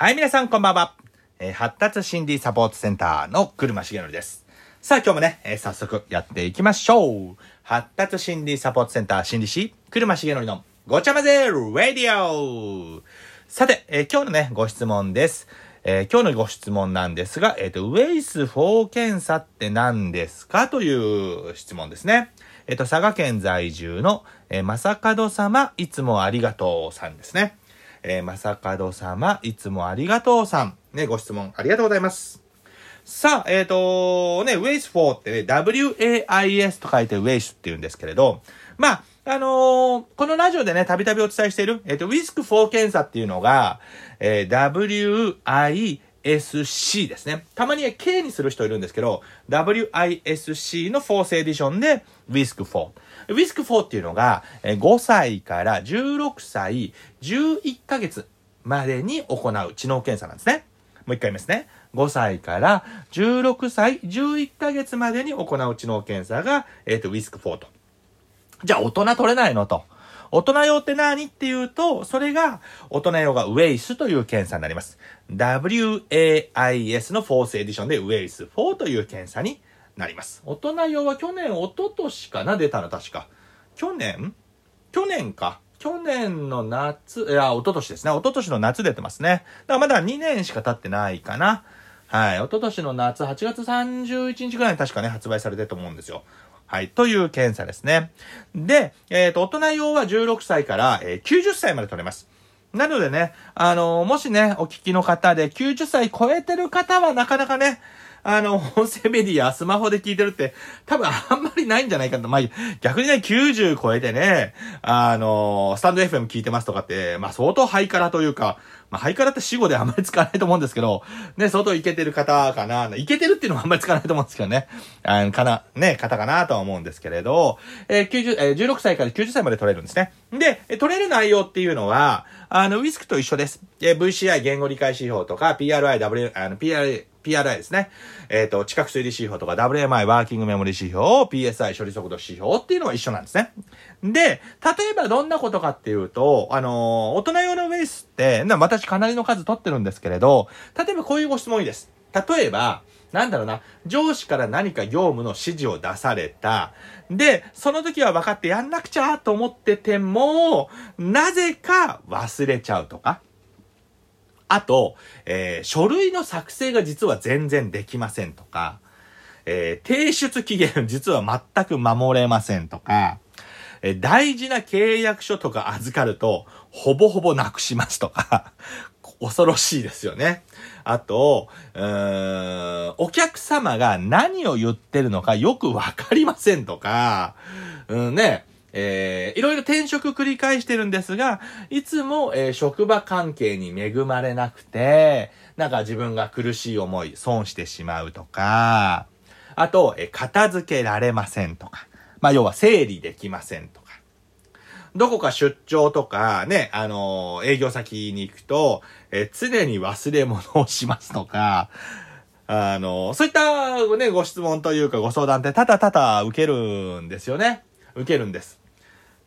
はい、皆さんこんばんは。えー発達心理サポートセンターの車重則です。さあ、今日もね、えー早速やっていきましょう。発達心理サポートセンター心理師、車重則のごちゃ混ぜラディオさて、えー今日のね、ご質問です。えー今日のご質問なんですが、えっ、と、ウェイス4検査って何ですかという質問ですね。えっ、と、佐賀県在住の、えー、正門様、いつもありがとうさんですね。えー、正門様、いつもありがとうさん。ね、ご質問ありがとうございます。さあ、えっ、とね、ウェイス4ってね、WAIS と書いてウェイスって言うんですけれど、まあ、あのーこのラジオでね、たびたびお伝えしている、えっ、と、ウィスク4検査っていうのが、えー WISC ですね。たまに K にする人いるんですけど、WISC の 4th エディションで、ウィスク4。ウィスク4っていうのが、5歳から16歳11ヶ月までに行う知能検査なんですね。もう一回言いますね。5歳から16歳11ヶ月までに行う知能検査が、えっ、と、ウィスク4と。じゃあ大人取れないのと。大人用って何っていうと、それが大人用がウェイスという検査になります。WAIS の 4th エディションでウェイス4という検査になります。大人用は去年、一昨年かな出たの確か。去年？去年か。去年の夏、いや、一昨年ですね。一昨年の夏出てますね。だからまだ2年しか経ってないかな。はい。一昨年の夏、8月31日ぐらいに確かね、発売されてると思うんですよ。はい。という検査ですね。で、えっ、と、大人用は16歳から、えー90歳まで取れます。なのでね、あのもしね、お聞きの方で90歳超えてる方はなかなかね、あの、音声メディア、スマホで聞いてるって、多分あんまりないんじゃないかと。まあ、逆にね、90超えてね、あのスタンド FM 聞いてますとかって、まあ相当ハイカラというか、まあハイカラって死語であんまり使わないと思うんですけど、ね、相当イケてる方かな、イケてるっていうのはあんまり使わないと思うんですけどね、あの、かな、ね、方かなとは思うんですけれど、えー90、えー16歳から90歳まで取れるんですね。で、取れる内容っていうのは、あの、ウィスクと一緒です。えー VCI 言語理解指標とか、PRI、W、あの、PRI、PRI ですね。えっ、と、知覚推理指標とか WMI ワーキングメモリ指標、PSI 処理速度指標っていうのは一緒なんですね。で、例えばどんなことかっていうと、あのー大人用のウェイスって、な私かなりの数取ってるんですけれど、例えばこういうご質問いいです。例えば、なんだろうな、上司から何か業務の指示を出された。で、その時は分かってやんなくちゃと思ってても、なぜか忘れちゃうとか。あと、えー書類の作成が実は全然できませんとか、えー提出期限実は全く守れませんとか、えー大事な契約書とか預かると、ほぼほぼなくしますとか、恐ろしいですよね。あと、うーんお客様が何を言ってるのかよくわかりませんとか、うんね、えーいろいろ転職繰り返してるんですが、いつも、えー職場関係に恵まれなくて、なんか自分が苦しい思い、損してしまうとか、あと、えー片付けられませんとか、まあ要は整理できませんとか、どこか出張とかね、あの営業先に行くと、え常に忘れ物をしますとか、あのそういったね、ご質問というかご相談ってただただ受けるんですよね。受けるんです。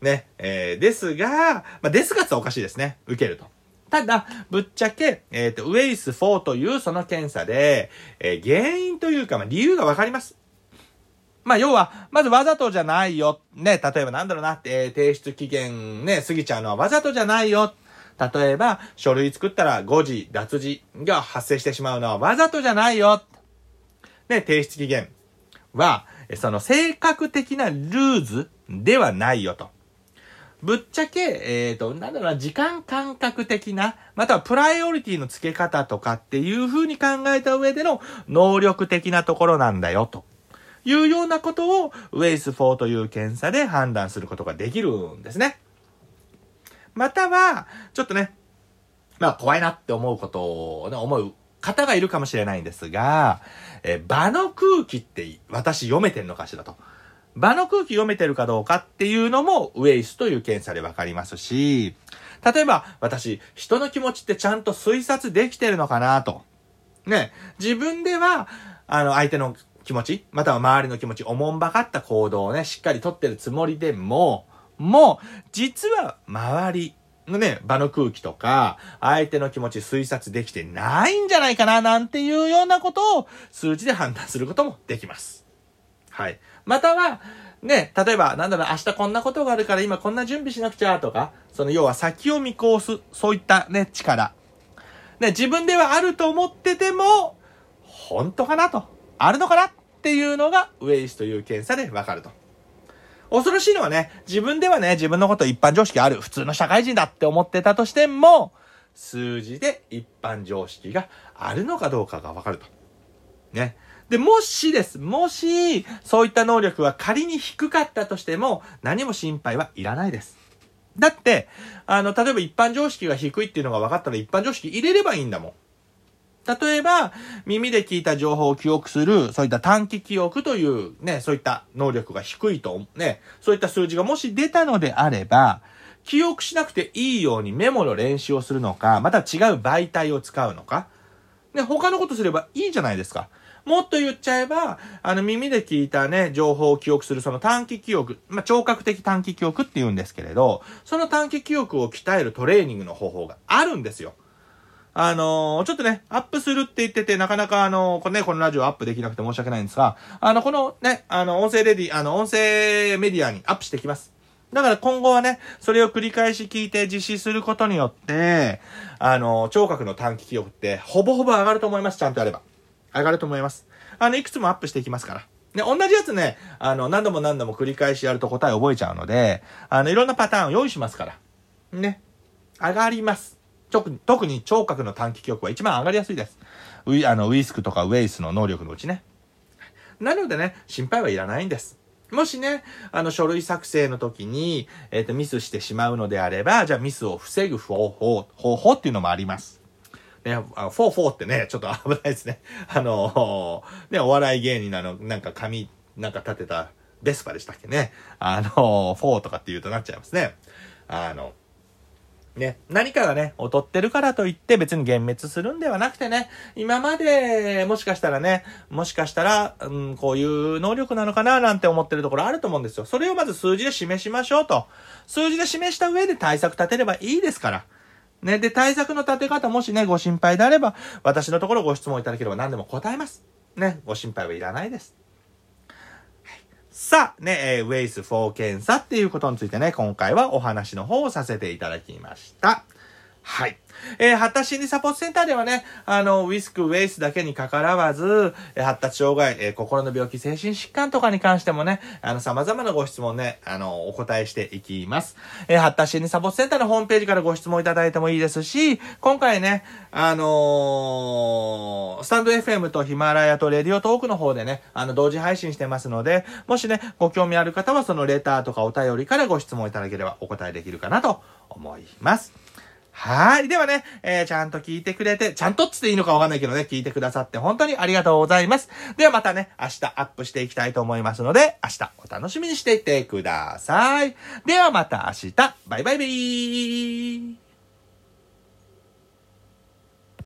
ね、えーですが、まあ、ですがっておかしいですね。受けると。ただ、ぶっちゃけ、えっ、と、ウェイス4というその検査で、えー原因というか、まあ、理由がわかります。まあ、要は、まずわざとじゃないよ。ね、例えばなんだろうな、えー提出期限ね、過ぎちゃうのはわざとじゃないよ。例えば、書類作ったら誤字、脱字が発生してしまうのはわざとじゃないよ。ね、提出期限は、その正確的なルーズではないよと。ぶっちゃけ、えっ、と、なんだろうな、時間感覚的な、またはプライオリティの付け方とかっていう風に考えた上での能力的なところなんだよ、というようなことを、ウェイス4という検査で判断することができるんですね。または、ちょっとね、まあ怖いなって思うことを、ね、思う方がいるかもしれないんですが、え場の空気って私読めてんのかしらと。場の空気読めてるかどうかっていうのもウェイスという検査でわかりますし、例えば私、人の気持ちってちゃんと推察できてるのかなと。ね、自分では、あの、相手の気持ち、または周りの気持ち、おもんばかった行動をね、しっかりとってるつもりでも、もう、実は周りのね、場の空気とか、相手の気持ち推察できてないんじゃないかな、なんていうようなことを数値で判断することもできます。はい。または、ね、例えば、なんだろう、明日こんなことがあるから今こんな準備しなくちゃとか、その要は先を見越す、そういったね、力。ね、自分ではあると思ってても、本当かなと、あるのかな？っていうのが、ウェイスという検査でわかると。恐ろしいのはね、自分ではね、自分のこと一般常識ある、普通の社会人だって思ってたとしても、数字で一般常識があるのかどうかがわかると。ね。で、もしです。もし、そういった能力は仮に低かったとしても、何も心配はいらないです。だって、あの、例えば一般常識が低いっていうのが分かったら一般常識入れればいいんだもん。例えば、耳で聞いた情報を記憶する、そういった短期記憶という、ね、そういった能力が低いと、ね、そういった数字がもし出たのであれば、記憶しなくていいようにメモの練習をするのか、また違う媒体を使うのか、ね、他のことすればいいじゃないですか。もっと言っちゃえば、あの耳で聞いたね、情報を記憶するその短期記憶、まあ、聴覚的短期記憶って言うんですけれど、その短期記憶を鍛えるトレーニングの方法があるんですよ。あのー、ちょっとね、アップするって言ってて、なかなかあのー、このね、このラジオアップできなくて申し訳ないんですが、あの、このね、あの、音声レディ、あの、音声メディアにアップしてきます。だから今後はね、それを繰り返し聞いて実施することによって、あの、聴覚の短期記憶ってほぼほぼ上がると思います、ちゃんとやれば。上がると思います。あの、いくつもアップしていきますから。で、同じやつね、あの、何度も何度も繰り返しやると答え覚えちゃうので、あの、いろんなパターンを用意しますから。ね。上がります。特に、特に聴覚の短期記憶は一番上がりやすいです。ウィ、あの、ウィスクとかウェイスの能力のうちね。なのでね、心配はいらないんです。もしね、あの、書類作成の時に、えっ、ー、と、ミスしてしまうのであれば、じゃあミスを防ぐ方法、方法っていうのもあります。ね、あフォーフォーってね、ちょっと 危ないですね。あの、ね、お笑い芸人なの、なんか髪、なんか立てた、ベスパでしたっけね。あの、フォーとかって言うとなっちゃいますね。あの、ね、何かがね、劣ってるからといって別に幻滅するんではなくてね、今まで、もしかしたらね、もしかしたら、うん、こういう能力なのかななんて思ってるところあると思うんですよ。それをまず数字で示しましょうと。数字で示した上で対策立てればいいですから。ね、で、対策の立て方もしね、ご心配であれば、私のところご質問いただければ何でも答えます。ね、ご心配はいらないです。はい、さあ、ね、えー、ウェイス4検査っていうことについてね、今回はお話の方をさせていただきました。はい。えー、発達心理サポートセンターではね、あの、ウィスク、ウェイスだけにかからわず、えー、発達障害、えー、心の病気、精神疾患とかに関してもね、あの、様々なご質問ね、あの、お答えしていきます。え発達心理サポートセンターのホームページからご質問いただいてもいいですし、今回ね、あのスタンド FM とヒマラヤとレディオトークの方でね、あの、同時配信してますので、もしね、ご興味ある方はそのレターとかお便りからご質問いただければお答えできるかなと思います。はい。ではね、えー、ちゃんと聞いてくれて、ちゃんとっつっていいのかわかんないけどね、聞いてくださって本当にありがとうございます。ではまたね、明日アップしていきたいと思いますので、明日お楽しみにしていてください。ではまた明日、バイバイビー